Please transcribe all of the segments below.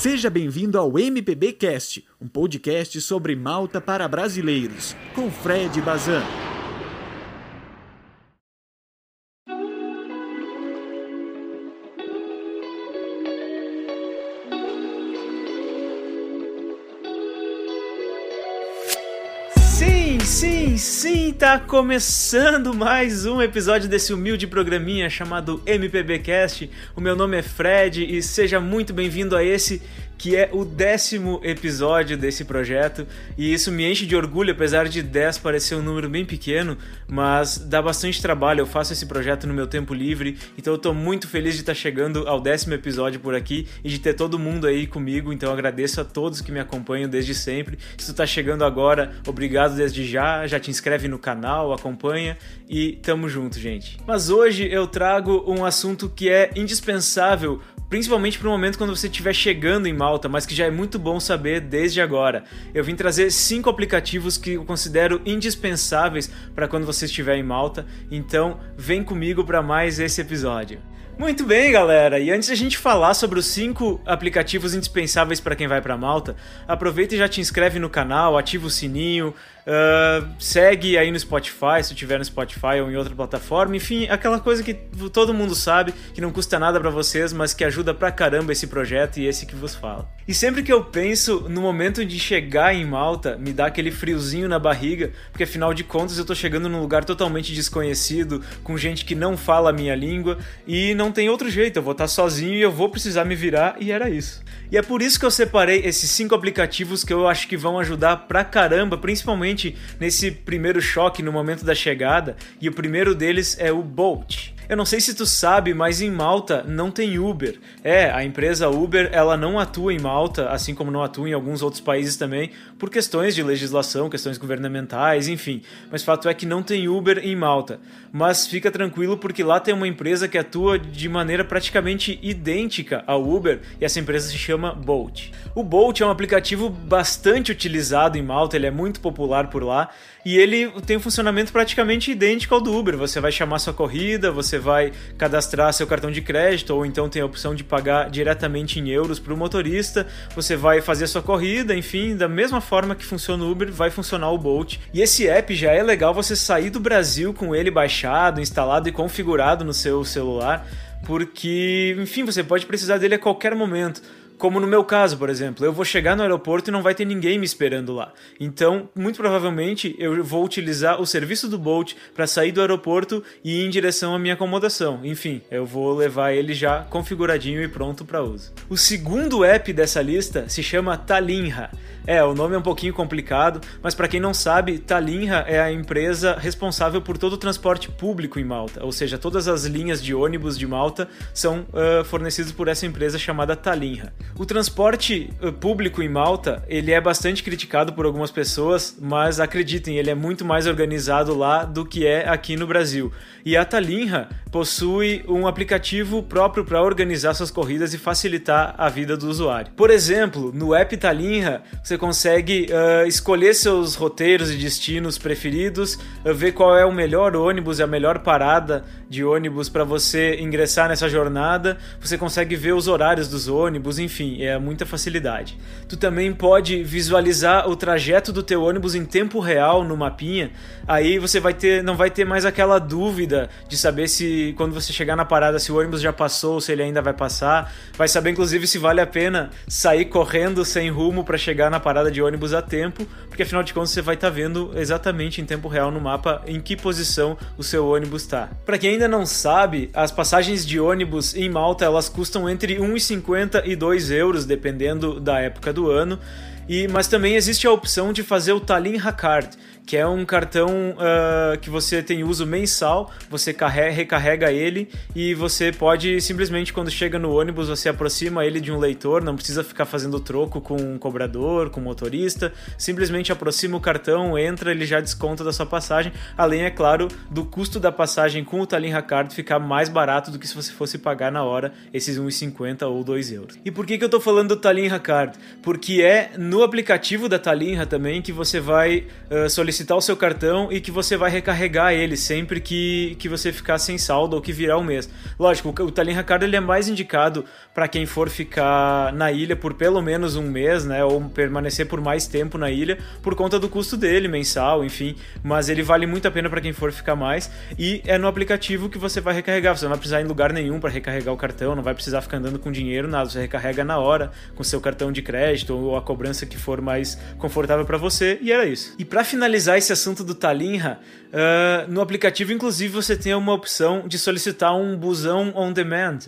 Seja bem-vindo ao MPB Cast, um podcast sobre Malta para brasileiros, com Fred Bazan. Sim, tá começando mais um episódio desse humilde programinha chamado MPBcast. O meu nome é Fred e seja muito bem-vindo a esse que é o décimo episódio desse projeto, e isso me enche de orgulho, apesar de 10 parecer um número bem pequeno, mas dá bastante trabalho. Eu faço esse projeto no meu tempo livre, então eu tô muito feliz de estar chegando ao décimo episódio por aqui e de ter todo mundo aí comigo. Então agradeço a todos que me acompanham desde sempre. Se tu tá chegando agora, obrigado desde já. Já te inscreve no canal, acompanha e tamo junto, gente. Mas hoje eu trago um assunto que é indispensável principalmente para o momento quando você estiver chegando em Malta, mas que já é muito bom saber desde agora. Eu vim trazer cinco aplicativos que eu considero indispensáveis para quando você estiver em Malta, então vem comigo para mais esse episódio. Muito bem, galera. E antes de a gente falar sobre os cinco aplicativos indispensáveis para quem vai para Malta, aproveita e já te inscreve no canal, ativa o sininho, Uh, segue aí no Spotify, se tiver no Spotify ou em outra plataforma. Enfim, aquela coisa que todo mundo sabe, que não custa nada para vocês, mas que ajuda pra caramba esse projeto e esse que vos fala. E sempre que eu penso no momento de chegar em Malta, me dá aquele friozinho na barriga, porque afinal de contas eu tô chegando num lugar totalmente desconhecido, com gente que não fala a minha língua e não tem outro jeito, eu vou estar sozinho e eu vou precisar me virar e era isso. E é por isso que eu separei esses cinco aplicativos que eu acho que vão ajudar pra caramba, principalmente nesse primeiro choque no momento da chegada, e o primeiro deles é o Bolt. Eu não sei se tu sabe, mas em Malta não tem Uber. É, a empresa Uber, ela não atua em Malta, assim como não atua em alguns outros países também, por questões de legislação, questões governamentais, enfim. Mas fato é que não tem Uber em Malta. Mas fica tranquilo porque lá tem uma empresa que atua de maneira praticamente idêntica ao Uber e essa empresa se chama Bolt. O Bolt é um aplicativo bastante utilizado em Malta, ele é muito popular por lá e ele tem um funcionamento praticamente idêntico ao do Uber. Você vai chamar sua corrida, você vai cadastrar seu cartão de crédito, ou então tem a opção de pagar diretamente em euros para o motorista. Você vai fazer sua corrida, enfim, da mesma forma que funciona o Uber, vai funcionar o Bolt. E esse app já é legal você sair do Brasil com ele baixado, instalado e configurado no seu celular, porque, enfim, você pode precisar dele a qualquer momento. Como no meu caso, por exemplo, eu vou chegar no aeroporto e não vai ter ninguém me esperando lá. Então, muito provavelmente, eu vou utilizar o serviço do Bolt para sair do aeroporto e ir em direção à minha acomodação. Enfim, eu vou levar ele já configuradinho e pronto para uso. O segundo app dessa lista se chama Talinha. É, o nome é um pouquinho complicado, mas para quem não sabe, Talinha é a empresa responsável por todo o transporte público em Malta, ou seja, todas as linhas de ônibus de Malta são uh, fornecidas por essa empresa chamada Talinha. O transporte uh, público em Malta, ele é bastante criticado por algumas pessoas, mas acreditem, ele é muito mais organizado lá do que é aqui no Brasil. E a Talinha possui um aplicativo próprio para organizar suas corridas e facilitar a vida do usuário. Por exemplo, no app Talinha, você consegue uh, escolher seus roteiros e destinos preferidos, uh, ver qual é o melhor ônibus e a melhor parada de ônibus para você ingressar nessa jornada. Você consegue ver os horários dos ônibus, enfim, é muita facilidade. Tu também pode visualizar o trajeto do teu ônibus em tempo real no mapinha. Aí você vai ter, não vai ter mais aquela dúvida de saber se quando você chegar na parada, se o ônibus já passou, se ele ainda vai passar. Vai saber, inclusive, se vale a pena sair correndo sem rumo para chegar na parada de ônibus a tempo, porque afinal de contas você vai estar tá vendo exatamente em tempo real no mapa em que posição o seu ônibus está. Para quem ainda não sabe, as passagens de ônibus em Malta elas custam entre 1,50 e 2 euros, dependendo da época do ano. E, mas também existe a opção de fazer o Tallinn Card, que é um cartão uh, que você tem uso mensal, você carrega, recarrega ele e você pode simplesmente, quando chega no ônibus, você aproxima ele de um leitor, não precisa ficar fazendo troco com um cobrador, com um motorista, simplesmente aproxima o cartão, entra, ele já desconta da sua passagem, além, é claro, do custo da passagem com o Tallinn Card ficar mais barato do que se você fosse pagar na hora esses 1,50 ou 2 euros. E por que, que eu estou falando do Tallinn Card? Porque é no aplicativo da Talinha também que você vai uh, solicitar solicitar o seu cartão e que você vai recarregar ele sempre que, que você ficar sem saldo ou que virar o mês. Lógico, o Tallinn Card ele é mais indicado para quem for ficar na ilha por pelo menos um mês, né, ou permanecer por mais tempo na ilha, por conta do custo dele mensal, enfim. Mas ele vale muito a pena para quem for ficar mais e é no aplicativo que você vai recarregar. Você não vai precisar ir em lugar nenhum para recarregar o cartão, não vai precisar ficar andando com dinheiro, nada. Você recarrega na hora com seu cartão de crédito ou a cobrança que for mais confortável para você e era isso. E para finalizar esse assunto do Talinha, uh, no aplicativo inclusive você tem uma opção de solicitar um busão on demand.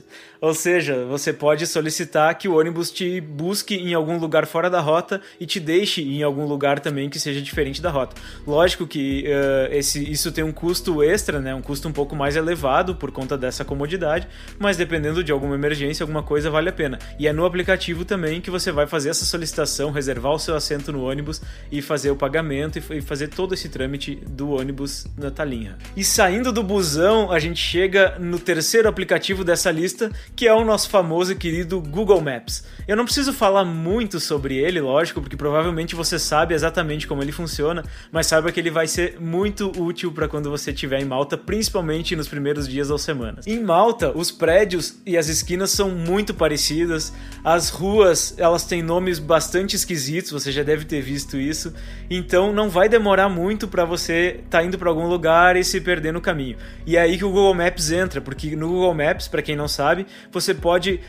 Ou seja, você pode solicitar que o ônibus te busque em algum lugar fora da rota e te deixe em algum lugar também que seja diferente da rota. Lógico que uh, esse, isso tem um custo extra, né? um custo um pouco mais elevado por conta dessa comodidade, mas dependendo de alguma emergência, alguma coisa vale a pena. E é no aplicativo também que você vai fazer essa solicitação, reservar o seu assento no ônibus e fazer o pagamento e fazer todo esse trâmite do ônibus na talinha. E saindo do busão, a gente chega no terceiro aplicativo dessa lista, que é o nosso famoso e querido Google Maps. Eu não preciso falar muito sobre ele, lógico, porque provavelmente você sabe exatamente como ele funciona, mas saiba que ele vai ser muito útil para quando você estiver em Malta, principalmente nos primeiros dias ou semanas. Em Malta, os prédios e as esquinas são muito parecidas, as ruas elas têm nomes bastante esquisitos, você já deve ter visto isso, então não vai demorar muito para você tá indo para algum lugar e se perder no caminho. E é aí que o Google Maps entra, porque no Google Maps, para quem não sabe, você pode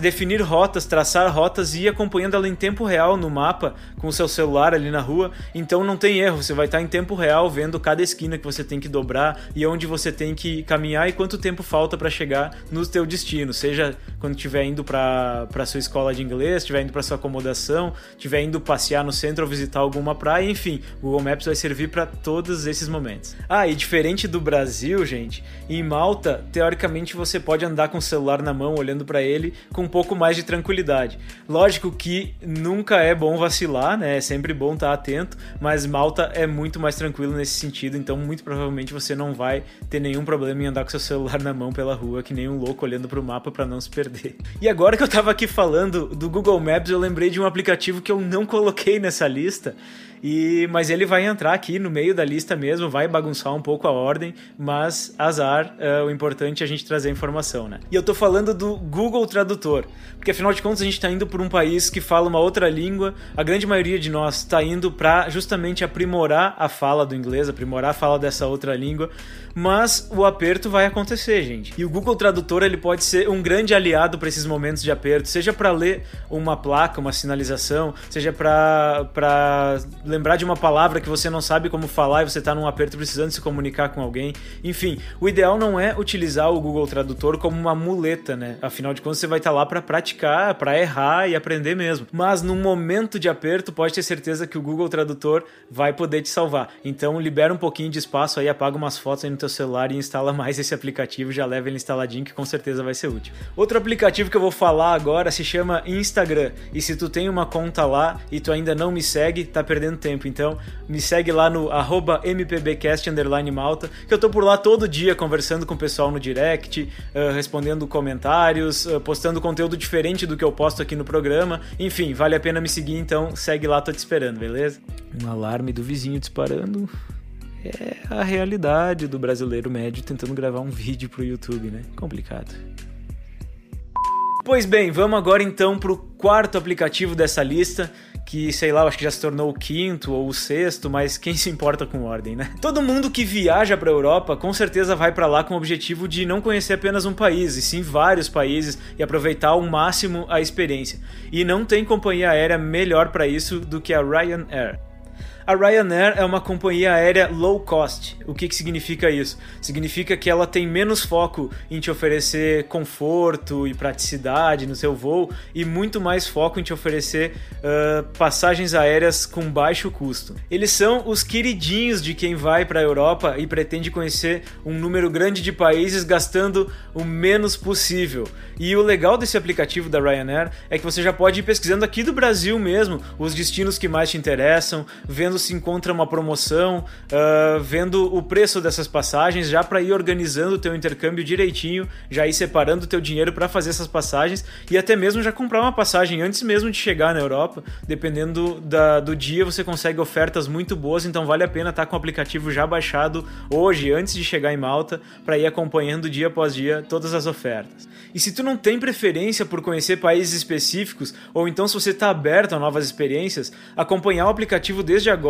definir rotas, traçar rotas e ir acompanhando ela em tempo real no mapa com o seu celular ali na rua. Então não tem erro, você vai estar em tempo real vendo cada esquina que você tem que dobrar e onde você tem que caminhar e quanto tempo falta para chegar no teu destino, seja quando estiver indo para sua escola de inglês, estiver indo para sua acomodação, estiver indo passear no centro ou visitar alguma praia, enfim, o Google Maps vai servir para todos esses momentos. Ah, e diferente do Brasil, gente, em Malta, teoricamente você pode andar com o celular na mão olhando para ele com um pouco mais de tranquilidade. Lógico que nunca é bom vacilar, né? É sempre bom estar atento, mas Malta é muito mais tranquilo nesse sentido, então muito provavelmente você não vai ter nenhum problema em andar com seu celular na mão pela rua, que nem um louco olhando para o mapa para não se perder. E agora que eu tava aqui falando do Google Maps, eu lembrei de um aplicativo que eu não coloquei nessa lista e, mas ele vai entrar aqui no meio da lista mesmo, vai bagunçar um pouco a ordem, mas azar, é, o importante é a gente trazer informação, né? E eu tô falando do Google Tradutor, porque afinal de contas a gente está indo por um país que fala uma outra língua, a grande maioria de nós está indo para justamente aprimorar a fala do inglês, aprimorar a fala dessa outra língua, mas o aperto vai acontecer, gente. E o Google Tradutor ele pode ser um grande aliado para esses momentos de aperto, seja para ler uma placa, uma sinalização, seja para lembrar de uma palavra que você não sabe como falar e você está num aperto precisando se comunicar com alguém. Enfim, o ideal não é utilizar o Google Tradutor como uma muleta, né? Afinal de contas, você vai estar tá lá para praticar, para errar e aprender mesmo. Mas no momento de aperto, pode ter certeza que o Google Tradutor vai poder te salvar. Então, libera um pouquinho de espaço aí, apaga umas fotos aí no teu celular e instala mais esse aplicativo, já leva ele instaladinho que com certeza vai ser útil. Outro aplicativo que eu vou falar agora se chama Instagram. E se tu tem uma conta lá e tu ainda não me segue, tá perdendo tempo. Então, me segue lá no mpbcast_malta, que eu tô por lá todo dia conversando com o pessoal no direct, uh, respondendo comentários, uh, postando conteúdo diferente do que eu posto aqui no programa. Enfim, vale a pena me seguir, então segue lá, tô te esperando, beleza? Um alarme do vizinho disparando é a realidade do brasileiro médio tentando gravar um vídeo pro YouTube, né? Complicado. Pois bem, vamos agora então pro quarto aplicativo dessa lista, que sei lá, acho que já se tornou o quinto ou o sexto, mas quem se importa com ordem, né? Todo mundo que viaja para a Europa com certeza vai para lá com o objetivo de não conhecer apenas um país, e sim vários países e aproveitar ao máximo a experiência. E não tem companhia aérea melhor para isso do que a Ryanair. A Ryanair é uma companhia aérea low cost. O que, que significa isso? Significa que ela tem menos foco em te oferecer conforto e praticidade no seu voo e muito mais foco em te oferecer uh, passagens aéreas com baixo custo. Eles são os queridinhos de quem vai para a Europa e pretende conhecer um número grande de países gastando o menos possível. E o legal desse aplicativo da Ryanair é que você já pode ir pesquisando aqui do Brasil mesmo os destinos que mais te interessam, vendo vendo se encontra uma promoção, uh, vendo o preço dessas passagens, já para ir organizando o teu intercâmbio direitinho, já ir separando o teu dinheiro para fazer essas passagens e até mesmo já comprar uma passagem antes mesmo de chegar na Europa. Dependendo da, do dia, você consegue ofertas muito boas, então vale a pena estar tá com o aplicativo já baixado hoje, antes de chegar em Malta, para ir acompanhando dia após dia todas as ofertas. E se tu não tem preferência por conhecer países específicos, ou então se você está aberto a novas experiências, acompanhar o aplicativo desde agora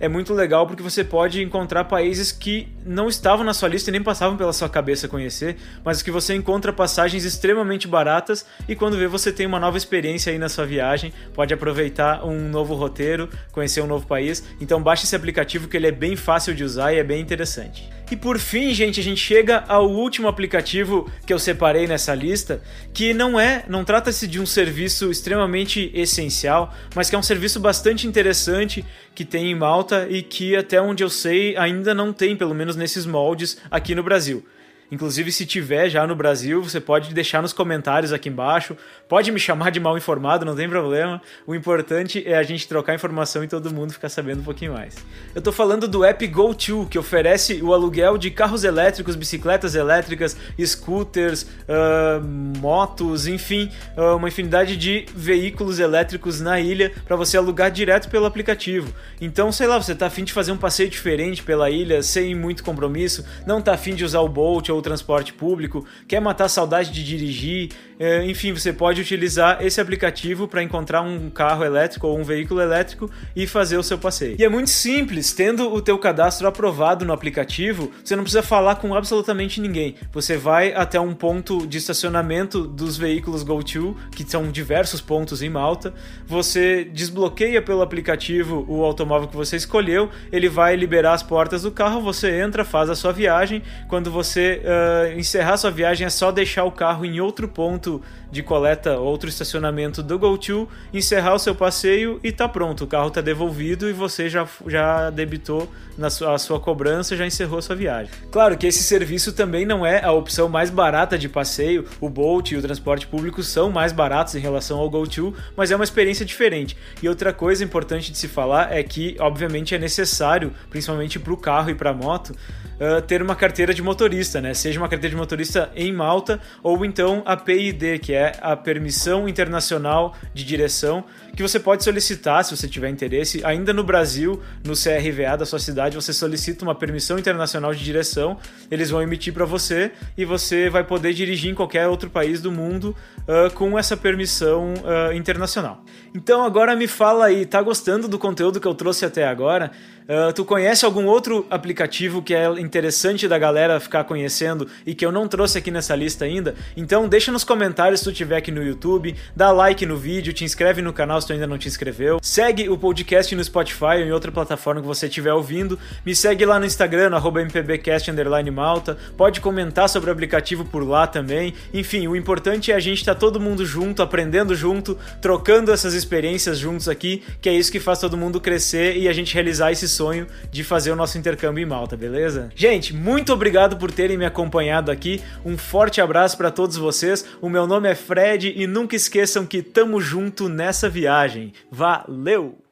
é muito legal porque você pode encontrar países que não estavam na sua lista e nem passavam pela sua cabeça conhecer, mas que você encontra passagens extremamente baratas e quando vê você tem uma nova experiência aí na sua viagem, pode aproveitar um novo roteiro, conhecer um novo país. Então baixe esse aplicativo que ele é bem fácil de usar e é bem interessante. E por fim, gente, a gente chega ao último aplicativo que eu separei nessa lista, que não é, não trata-se de um serviço extremamente essencial, mas que é um serviço bastante interessante que tem em Malta e que até onde eu sei ainda não tem, pelo menos nesses moldes aqui no Brasil. Inclusive, se tiver já no Brasil, você pode deixar nos comentários aqui embaixo. Pode me chamar de mal informado, não tem problema. O importante é a gente trocar informação e todo mundo ficar sabendo um pouquinho mais. Eu tô falando do app GoTo, que oferece o aluguel de carros elétricos, bicicletas elétricas, scooters, uh, motos, enfim, uh, uma infinidade de veículos elétricos na ilha para você alugar direto pelo aplicativo. Então, sei lá, você tá afim de fazer um passeio diferente pela ilha sem muito compromisso, não tá afim de usar o Bolt ou transporte público, quer matar saudade de dirigir, é, enfim, você pode utilizar esse aplicativo para encontrar um carro elétrico ou um veículo elétrico e fazer o seu passeio. E é muito simples, tendo o teu cadastro aprovado no aplicativo, você não precisa falar com absolutamente ninguém. Você vai até um ponto de estacionamento dos veículos GoTo, que são diversos pontos em Malta, você desbloqueia pelo aplicativo o automóvel que você escolheu, ele vai liberar as portas do carro, você entra, faz a sua viagem, quando você uh, encerrar sua viagem é só deixar o carro em outro ponto de coleta, outro estacionamento do GoTo, encerrar o seu passeio e tá pronto. O carro tá devolvido e você já, já debitou na sua, a sua cobrança, já encerrou sua viagem. Claro que esse serviço também não é a opção mais barata de passeio. O Bolt e o transporte público são mais baratos em relação ao GoTo, mas é uma experiência diferente. E outra coisa importante de se falar é que, obviamente, é necessário, principalmente para o carro e para a moto, uh, ter uma carteira de motorista, né? Seja uma carteira de motorista em Malta ou então a PID, que é a Permissão Internacional de Direção, que você pode solicitar se você tiver interesse. Ainda no Brasil, no CRVA da sua cidade, você solicita uma permissão internacional de direção, eles vão emitir para você e você vai poder dirigir em qualquer outro país do mundo uh, com essa permissão uh, internacional. Então agora me fala aí, tá gostando do conteúdo que eu trouxe até agora? Uh, tu conhece algum outro aplicativo que é interessante da galera ficar conhecendo e que eu não trouxe aqui nessa lista ainda? Então deixa nos comentários se tu estiver aqui no YouTube, dá like no vídeo, te inscreve no canal se tu ainda não te inscreveu, segue o podcast no Spotify ou em outra plataforma que você estiver ouvindo, me segue lá no Instagram, no mpbcast malta, pode comentar sobre o aplicativo por lá também. Enfim, o importante é a gente estar tá todo mundo junto, aprendendo junto, trocando essas experiências juntos aqui, que é isso que faz todo mundo crescer e a gente realizar esses sonho de fazer o nosso intercâmbio em Malta, beleza? Gente, muito obrigado por terem me acompanhado aqui. Um forte abraço para todos vocês. O meu nome é Fred e nunca esqueçam que tamo junto nessa viagem. Valeu!